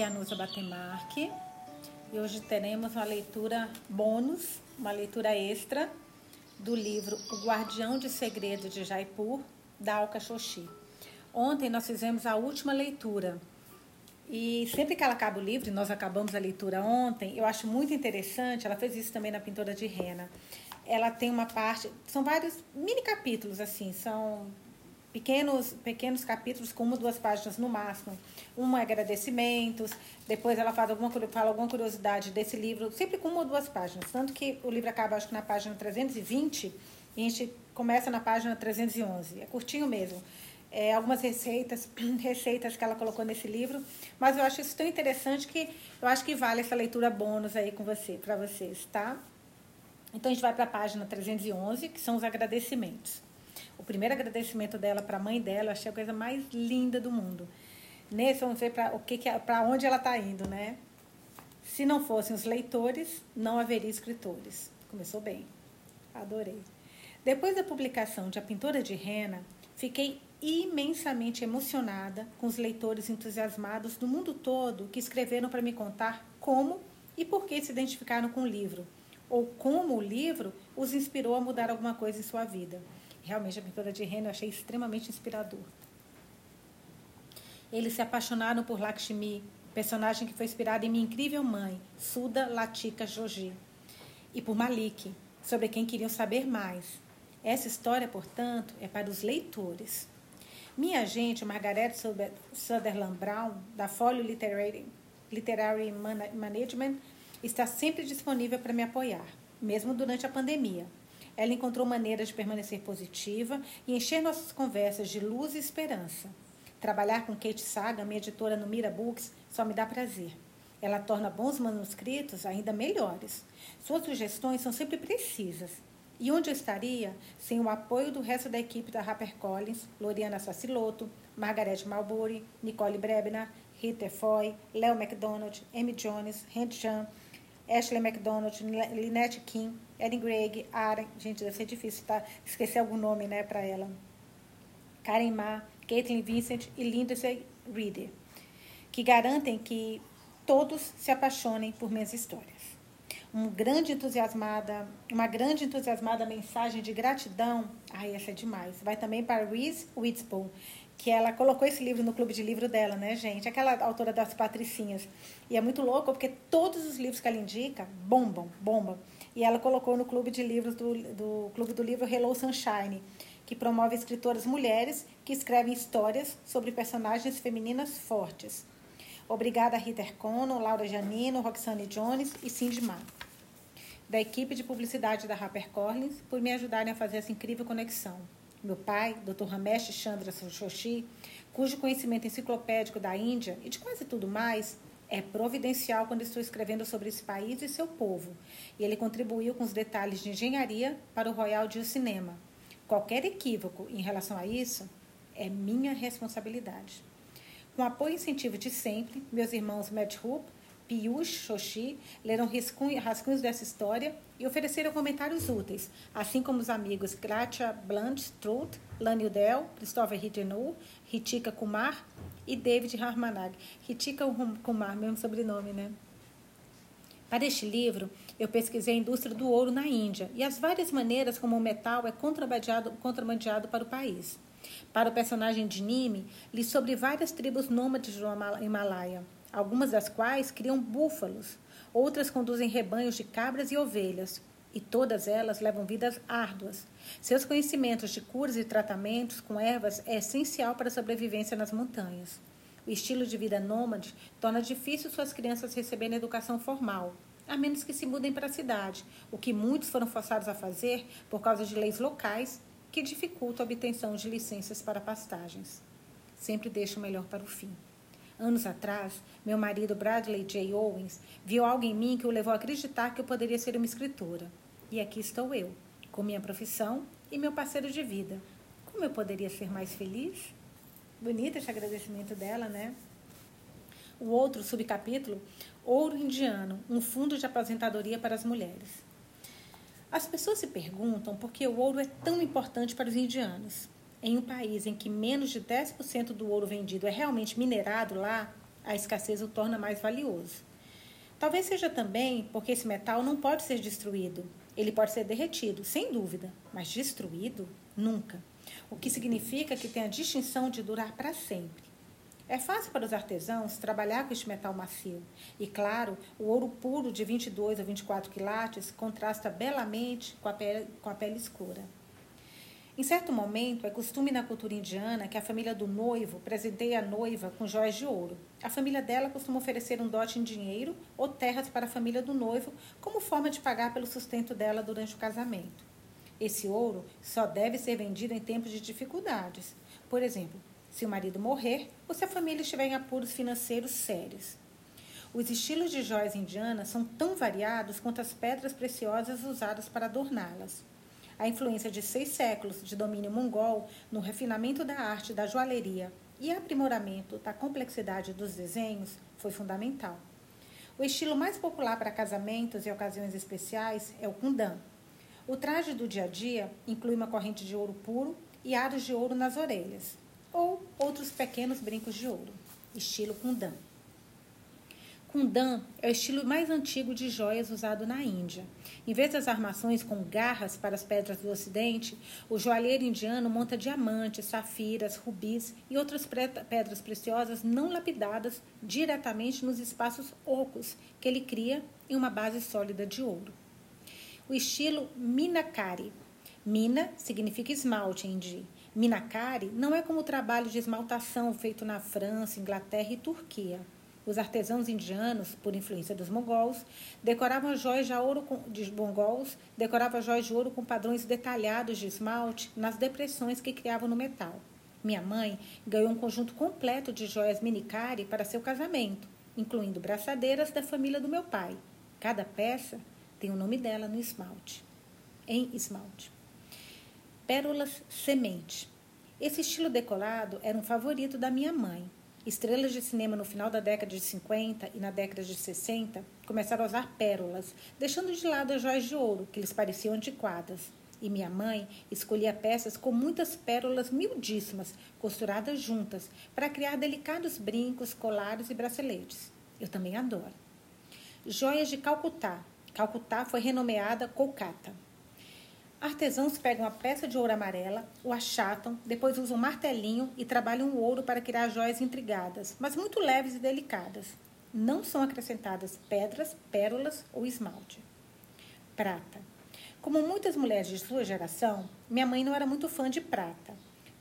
Aqui é a Nusa Batemarque e hoje teremos uma leitura bônus, uma leitura extra do livro O Guardião de Segredo de Jaipur, da Alka Xoxi. Ontem nós fizemos a última leitura e sempre que ela acaba o livro, nós acabamos a leitura ontem, eu acho muito interessante, ela fez isso também na pintura de rena. Ela tem uma parte, são vários mini capítulos assim, são pequenos, pequenos capítulos com uma duas páginas no máximo. Um é agradecimentos, depois ela fala alguma, fala alguma curiosidade desse livro, sempre com uma ou duas páginas. Tanto que o livro acaba, acho que na página 320 e a gente começa na página 311. É curtinho mesmo. É, algumas receitas, receitas que ela colocou nesse livro, mas eu acho isso tão interessante que eu acho que vale essa leitura bônus aí com você, para vocês, tá? Então a gente vai para a página 311, que são os agradecimentos. O primeiro agradecimento dela para a mãe dela, eu achei a coisa mais linda do mundo. Nesse, vamos ver para que, que é, onde ela está indo, né? Se não fossem os leitores, não haveria escritores. Começou bem. Adorei. Depois da publicação de A Pintora de Rena, fiquei imensamente emocionada com os leitores entusiasmados do mundo todo que escreveram para me contar como e por que se identificaram com o livro, ou como o livro os inspirou a mudar alguma coisa em sua vida. Realmente, a pintura de Reno eu achei extremamente inspirador. Eles se apaixonaram por Lakshmi, personagem que foi inspirada em minha incrível mãe, Suda Latika Joji, e por Malik, sobre quem queriam saber mais. Essa história, portanto, é para os leitores. Minha agente, Margaret Sutherland Brown, da Folio Literary, Literary Management, está sempre disponível para me apoiar, mesmo durante a pandemia. Ela encontrou maneiras de permanecer positiva e encher nossas conversas de luz e esperança. Trabalhar com Kate Saga, minha editora no Mira Books, só me dá prazer. Ela torna bons manuscritos ainda melhores. Suas sugestões são sempre precisas. E onde eu estaria sem o apoio do resto da equipe da HarperCollins, Loriana Sassiloto, Margaret Marbury, Nicole Brebner, Rita Foy, Léo McDonald, Amy Jones, Hank Jean, Ashley McDonald, Lynette King, Erin Gregg, Aren, gente, deve ser difícil tá? esquecer algum nome né, para ela. Karen Ma, Caitlin Vincent e Lindsay Reader, que garantem que todos se apaixonem por minhas histórias. Um grande entusiasmada, uma grande entusiasmada mensagem de gratidão. Ai, essa é demais. Vai também para Reese Witherspoon, que ela colocou esse livro no clube de livro dela, né, gente? Aquela autora das Patricinhas. E é muito louco porque todos os livros que ela indica bombam, bombam. E ela colocou no clube de livros do, do clube do livro Hello Sunshine, que promove escritoras mulheres que escrevem histórias sobre personagens femininas fortes. Obrigada a Rita Ercono, Laura Janino, Roxane Jones e Cindy Ma, da equipe de publicidade da HarperCollins, por me ajudarem a fazer essa incrível conexão. Meu pai, Dr. Ramesh Chandra Shoshi, cujo conhecimento enciclopédico da Índia e de quase tudo mais é providencial quando estou escrevendo sobre esse país e seu povo, e ele contribuiu com os detalhes de engenharia para o Royal de Cinema. Qualquer equívoco em relação a isso é minha responsabilidade. Com apoio e incentivo de sempre, meus irmãos Matt Hoop, Piyush Shoshi leram rascunhos dessa história e ofereceram comentários úteis, assim como os amigos Gratia Blunt Struth, Lani Udell, Christopher Hitenu, Ritika Kumar e David Harmanag. Ritika Kumar, mesmo sobrenome, né? Para este livro, eu pesquisei a indústria do ouro na Índia e as várias maneiras como o metal é contrabandeado, contrabandeado para o país. Para o personagem de Nimi, li sobre várias tribos nômades do Himalaia, algumas das quais criam búfalos, outras conduzem rebanhos de cabras e ovelhas, e todas elas levam vidas árduas. Seus conhecimentos de curas e tratamentos com ervas é essencial para a sobrevivência nas montanhas. O estilo de vida nômade torna difícil suas crianças receberem educação formal, a menos que se mudem para a cidade, o que muitos foram forçados a fazer por causa de leis locais que dificultam a obtenção de licenças para pastagens. Sempre deixo o melhor para o fim. Anos atrás, meu marido Bradley J. Owens viu algo em mim que o levou a acreditar que eu poderia ser uma escritora. E aqui estou eu, com minha profissão e meu parceiro de vida. Como eu poderia ser mais feliz? Bonito esse agradecimento dela, né? O outro subcapítulo, Ouro Indiano, um fundo de aposentadoria para as mulheres. As pessoas se perguntam por que o ouro é tão importante para os indianos. Em um país em que menos de 10% do ouro vendido é realmente minerado lá, a escassez o torna mais valioso. Talvez seja também porque esse metal não pode ser destruído. Ele pode ser derretido, sem dúvida, mas destruído? Nunca. O que significa que tem a distinção de durar para sempre. É fácil para os artesãos trabalhar com este metal macio. E, claro, o ouro puro de 22 a 24 quilates contrasta belamente com a pele, com a pele escura. Em certo momento, é costume na cultura indiana que a família do noivo presenteie a noiva com joias de ouro. A família dela costuma oferecer um dote em dinheiro ou terras para a família do noivo como forma de pagar pelo sustento dela durante o casamento. Esse ouro só deve ser vendido em tempos de dificuldades. Por exemplo, se o marido morrer ou se a família estiver em apuros financeiros sérios. Os estilos de joias indianas são tão variados quanto as pedras preciosas usadas para adorná-las. A influência de seis séculos de domínio mongol no refinamento da arte da joalheria e aprimoramento da complexidade dos desenhos foi fundamental. O estilo mais popular para casamentos e ocasiões especiais é o kundan. O traje do dia a dia inclui uma corrente de ouro puro e aros de ouro nas orelhas ou outros pequenos brincos de ouro, estilo Kundan. Kundan é o estilo mais antigo de joias usado na Índia. Em vez das armações com garras para as pedras do Ocidente, o joalheiro indiano monta diamantes, safiras, rubis e outras pedras preciosas não lapidadas diretamente nos espaços ocos que ele cria em uma base sólida de ouro. O estilo Minakari. Mina significa esmalte em hindi Minakari não é como o trabalho de esmaltação feito na França, Inglaterra e Turquia. Os artesãos indianos, por influência dos mongols, decoravam joias de ouro com, de mongols, decoravam joias de ouro com padrões detalhados de esmalte nas depressões que criavam no metal. Minha mãe ganhou um conjunto completo de joias minikari para seu casamento, incluindo braçadeiras da família do meu pai. Cada peça tem o nome dela no esmalte, em esmalte pérolas semente. Esse estilo decolado era um favorito da minha mãe. Estrelas de cinema no final da década de 50 e na década de 60 começaram a usar pérolas, deixando de lado as joias de ouro, que lhes pareciam antiquadas. E minha mãe escolhia peças com muitas pérolas miudíssimas, costuradas juntas, para criar delicados brincos, colares e braceletes. Eu também adoro. Joias de Calcutá. Calcutá foi renomeada Kolkata. Artesãos pegam a peça de ouro amarela, o achatam, depois usam um martelinho e trabalham o ouro para criar joias intrigadas, mas muito leves e delicadas. Não são acrescentadas pedras, pérolas ou esmalte. Prata. Como muitas mulheres de sua geração, minha mãe não era muito fã de prata.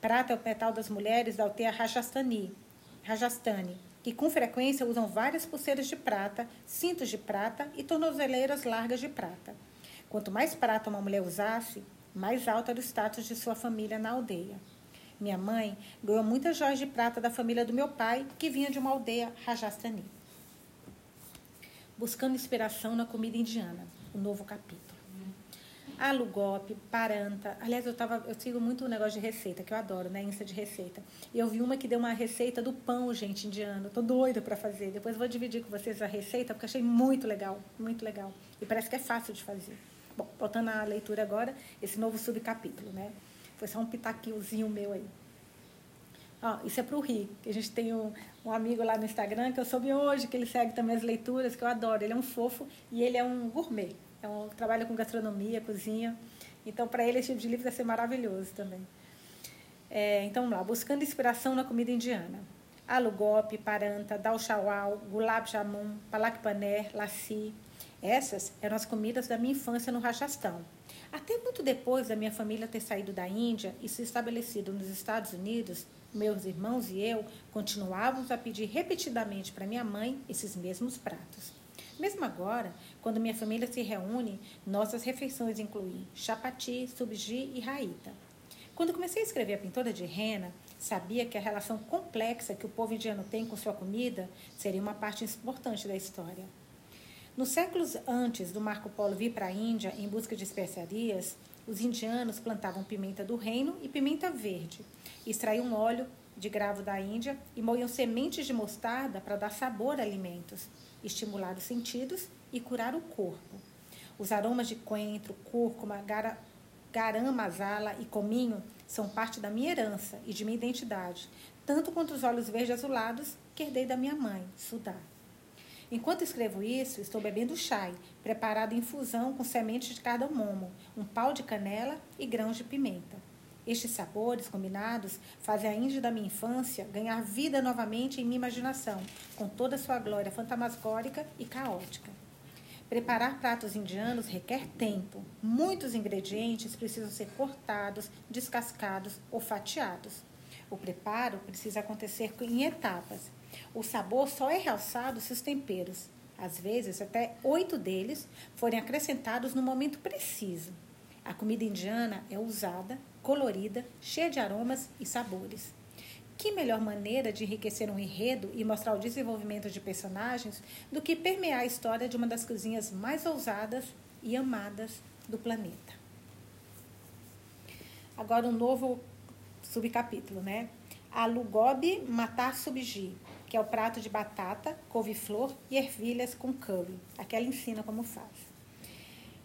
Prata é o metal das mulheres da aldeia Rajasthani, Rajasthani, que com frequência usam várias pulseiras de prata, cintos de prata e tornozeleiras largas de prata. Quanto mais prata uma mulher usasse, mais alto era o status de sua família na aldeia. Minha mãe ganhou muitas joias de prata da família do meu pai, que vinha de uma aldeia Rajasthani. Buscando inspiração na comida indiana, o novo capítulo. Alugope, paranta. Aliás, eu, tava, eu sigo muito o negócio de receita, que eu adoro, né? Insta de receita. E eu vi uma que deu uma receita do pão, gente, indiano. Tô doida para fazer. Depois vou dividir com vocês a receita, porque achei muito legal, muito legal. E parece que é fácil de fazer. Bom, voltando à leitura agora, esse novo subcapítulo, né? Foi só um pitaquinhozinho meu aí. Ó, isso é para o Ri, que a gente tem um, um, amigo lá no Instagram que eu soube hoje, que ele segue também as leituras, que eu adoro. Ele é um fofo e ele é um gourmet. É um, trabalha com gastronomia, cozinha. Então, para ele, esse tipo de livro vai ser maravilhoso também. É, então, vamos lá. Buscando inspiração na comida indiana. Alu gopi, paranta, dal chawal, gulab jamun, palak paner, lassi, essas eram as comidas da minha infância no Rajastão. Até muito depois da minha família ter saído da Índia e se estabelecido nos Estados Unidos, meus irmãos e eu continuávamos a pedir repetidamente para minha mãe esses mesmos pratos. Mesmo agora, quando minha família se reúne, nossas refeições incluem chapati, subji e raita. Quando comecei a escrever A Pintora de Rena, sabia que a relação complexa que o povo indiano tem com sua comida seria uma parte importante da história. Nos séculos antes do Marco Polo vir para a Índia em busca de especiarias, os indianos plantavam pimenta do reino e pimenta verde, extraíam óleo de gravo da Índia e moíam sementes de mostarda para dar sabor a alimentos, estimular os sentidos e curar o corpo. Os aromas de coentro, cúrcuma, gara, garam, masala e cominho são parte da minha herança e de minha identidade, tanto quanto os olhos verdes azulados que herdei da minha mãe, Sudá. Enquanto escrevo isso, estou bebendo chai, preparado em infusão com sementes de cardamomo, um pau de canela e grãos de pimenta. Estes sabores combinados fazem a Índia da minha infância ganhar vida novamente em minha imaginação, com toda sua glória fantasmagórica e caótica. Preparar pratos indianos requer tempo. Muitos ingredientes precisam ser cortados, descascados ou fatiados. O preparo precisa acontecer em etapas. O sabor só é realçado se os temperos, às vezes até oito deles, forem acrescentados no momento preciso. A comida indiana é usada, colorida, cheia de aromas e sabores. Que melhor maneira de enriquecer um enredo e mostrar o desenvolvimento de personagens do que permear a história de uma das cozinhas mais ousadas e amadas do planeta? Agora um novo subcapítulo, né? Alugobi matar subji, que é o prato de batata, couve-flor e ervilhas com curry. Aqui ela ensina como faz.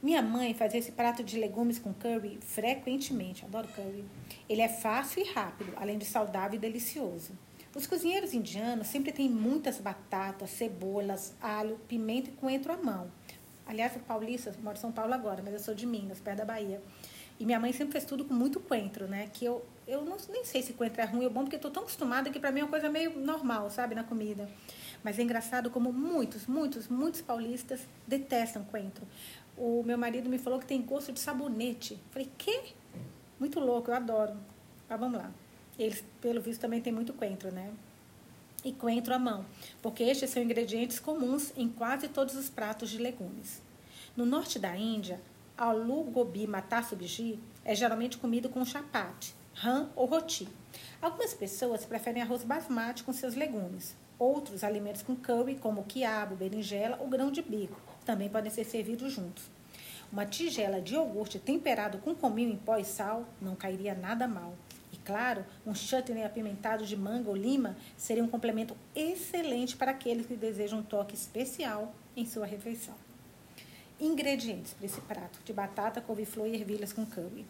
Minha mãe fazia esse prato de legumes com curry frequentemente. Adoro curry. Ele é fácil e rápido, além de saudável e delicioso. Os cozinheiros indianos sempre têm muitas batatas, cebolas, alho, pimenta e coentro à mão. Aliás, o paulista, moro em São Paulo agora, mas eu sou de Minas, perto da Bahia. E minha mãe sempre fez tudo com muito coentro, né? Que eu, eu não, nem sei se coentro é ruim ou bom, porque tô tão acostumada que para mim é uma coisa meio normal, sabe, na comida. Mas é engraçado como muitos, muitos, muitos paulistas detestam coentro. O meu marido me falou que tem gosto de sabonete. Falei, quê? Muito louco, eu adoro. Mas vamos lá. Eles, pelo visto, também tem muito coentro, né? E coentro à mão, porque estes são ingredientes comuns em quase todos os pratos de legumes. No norte da Índia, alu gobi matar subji é geralmente comido com chapati, rã ou roti. Algumas pessoas preferem arroz basmati com seus legumes. Outros alimentos com curry, como quiabo, berinjela ou grão de bico, também podem ser servidos juntos. Uma tigela de iogurte temperado com cominho em pó e sal não cairia nada mal. E claro, um chutney apimentado de manga ou lima seria um complemento excelente para aqueles que desejam um toque especial em sua refeição. Ingredientes para esse prato de batata, couve-flor e ervilhas com curry.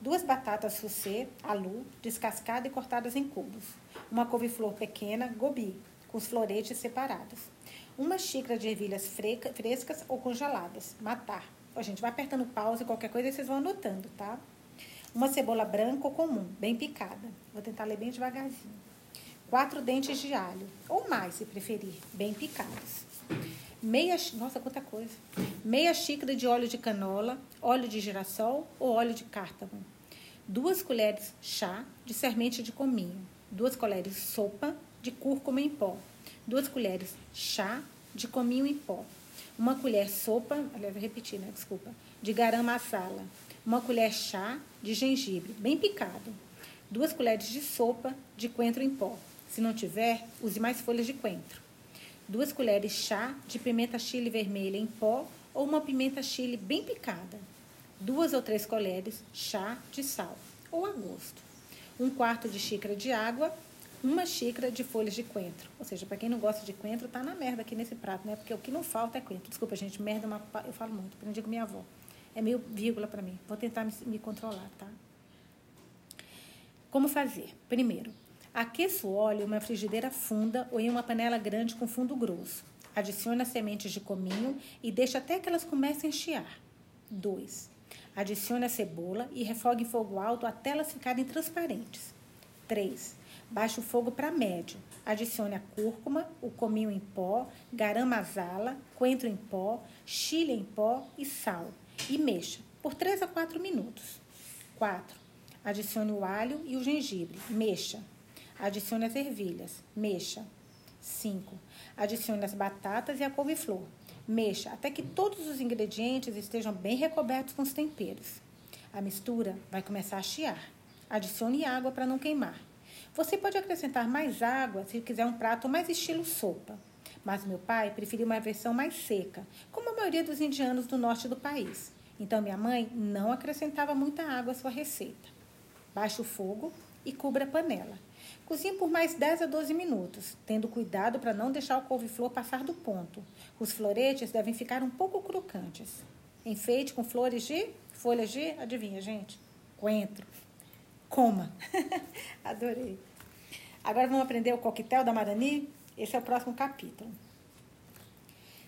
Duas batatas fussê, alu, descascadas e cortadas em cubos. Uma couve-flor pequena, gobi, com os floretes separados. Uma xícara de ervilhas frescas ou congeladas, matar, Ó, gente, vai apertando pausa, qualquer coisa vocês vão anotando, tá? Uma cebola branca ou comum, bem picada. Vou tentar ler bem devagarzinho. Quatro dentes de alho, ou mais, se preferir, bem picados. Meia, nossa, quanta coisa. Meia xícara de óleo de canola, óleo de girassol ou óleo de cártamo. Duas colheres chá de semente de cominho. Duas colheres sopa de cúrcuma em pó. Duas colheres chá de cominho em pó uma colher sopa, aliás, vou repetir, né? Desculpa, de garam masala, uma colher chá de gengibre, bem picado, duas colheres de sopa de coentro em pó. Se não tiver, use mais folhas de coentro. Duas colheres chá de pimenta chile vermelha em pó ou uma pimenta chile bem picada. Duas ou três colheres chá de sal ou a gosto. Um quarto de xícara de água uma xícara de folhas de coentro. Ou seja, para quem não gosta de coentro, tá na merda aqui nesse prato, né? Porque o que não falta é coentro. Desculpa, gente, merda é uma, eu falo muito, aprendi com minha avó. É meio vírgula para mim. Vou tentar me, me controlar, tá? Como fazer? Primeiro, aqueça o óleo em uma frigideira funda ou em uma panela grande com fundo grosso. Adicione as sementes de cominho e deixe até que elas comecem a chiar. 2. Adicione a cebola e refogue em fogo alto até elas ficarem transparentes. 3. Baixe o fogo para médio. Adicione a cúrcuma, o cominho em pó, garam masala, coentro em pó, chile em pó e sal. E mexa por 3 a 4 minutos. 4. Adicione o alho e o gengibre. Mexa. Adicione as ervilhas. Mexa. 5. Adicione as batatas e a couve-flor. Mexa até que todos os ingredientes estejam bem recobertos com os temperos. A mistura vai começar a chiar. Adicione água para não queimar. Você pode acrescentar mais água se quiser um prato mais estilo sopa. Mas meu pai preferiu uma versão mais seca, como a maioria dos indianos do norte do país. Então minha mãe não acrescentava muita água à sua receita. Baixe o fogo e cubra a panela. Cozinhe por mais 10 a 12 minutos, tendo cuidado para não deixar o couve-flor passar do ponto. Os floretes devem ficar um pouco crocantes. Enfeite com flores de Folhas de, adivinha, gente? Coentro. Coma. Adorei. Agora vamos aprender o coquetel da Marani? Esse é o próximo capítulo.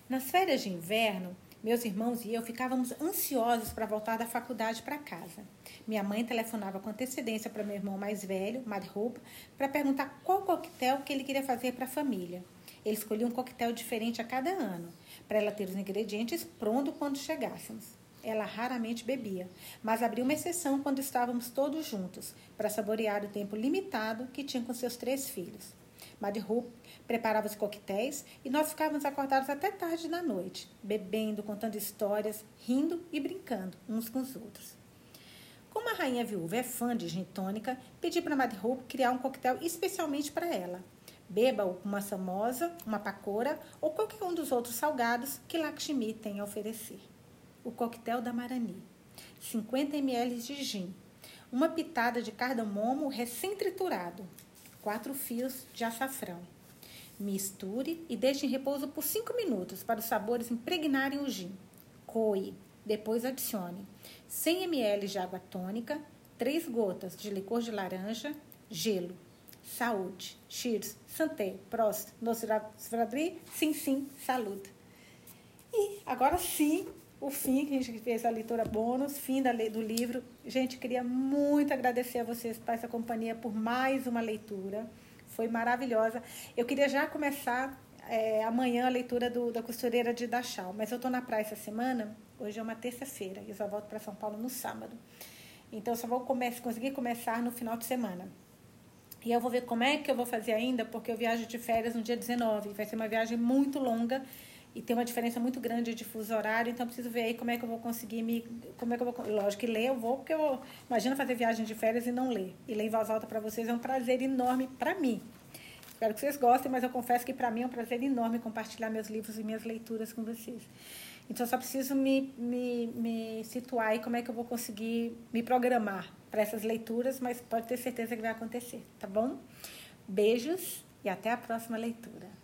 Nas férias de inverno, meus irmãos e eu ficávamos ansiosos para voltar da faculdade para casa. Minha mãe telefonava com antecedência para meu irmão mais velho, Madhope, para perguntar qual coquetel que ele queria fazer para a família. Ele escolhia um coquetel diferente a cada ano, para ela ter os ingredientes prontos quando chegássemos. Ela raramente bebia, mas abriu uma exceção quando estávamos todos juntos, para saborear o tempo limitado que tinha com seus três filhos. Madhope preparava os coquetéis e nós ficávamos acordados até tarde da noite, bebendo, contando histórias, rindo e brincando uns com os outros. Como a rainha viúva é fã de gin tônica, pedi para Mad Hope criar um coquetel especialmente para ela. Beba-o com uma samosa, uma pacora ou qualquer um dos outros salgados que Lakshmi tem a oferecer. O coquetel da Marani. 50 ml de gin. Uma pitada de cardamomo recém-triturado. Quatro fios de açafrão Misture e deixe em repouso por 5 minutos para os sabores impregnarem o gin. Coe. Depois adicione 100 ml de água tônica, 3 gotas de licor de laranja, gelo. Saúde. Cheers. Santé. Prost. Nosradri. Sim, sim. Saúde. E agora sim, o fim, que a gente fez a leitura bônus, fim da, do livro. Gente, queria muito agradecer a vocês por essa companhia, por mais uma leitura foi maravilhosa. Eu queria já começar é, amanhã a leitura do, da costureira de Dachau, mas eu estou na praia essa semana, hoje é uma terça-feira, e eu só volto para São Paulo no sábado. Então, eu só vou conseguir começar no final de semana. E eu vou ver como é que eu vou fazer ainda, porque eu viajo de férias no dia 19. Vai ser uma viagem muito longa e tem uma diferença muito grande de fuso horário, então preciso ver aí como é que eu vou conseguir me. Como é que eu vou. Lógico que ler eu vou, porque eu. Imagina fazer viagem de férias e não ler. E ler em voz alta para vocês é um prazer enorme para mim. Espero que vocês gostem, mas eu confesso que para mim é um prazer enorme compartilhar meus livros e minhas leituras com vocês. Então, eu só preciso me, me, me situar aí como é que eu vou conseguir me programar para essas leituras, mas pode ter certeza que vai acontecer, tá bom? Beijos e até a próxima leitura.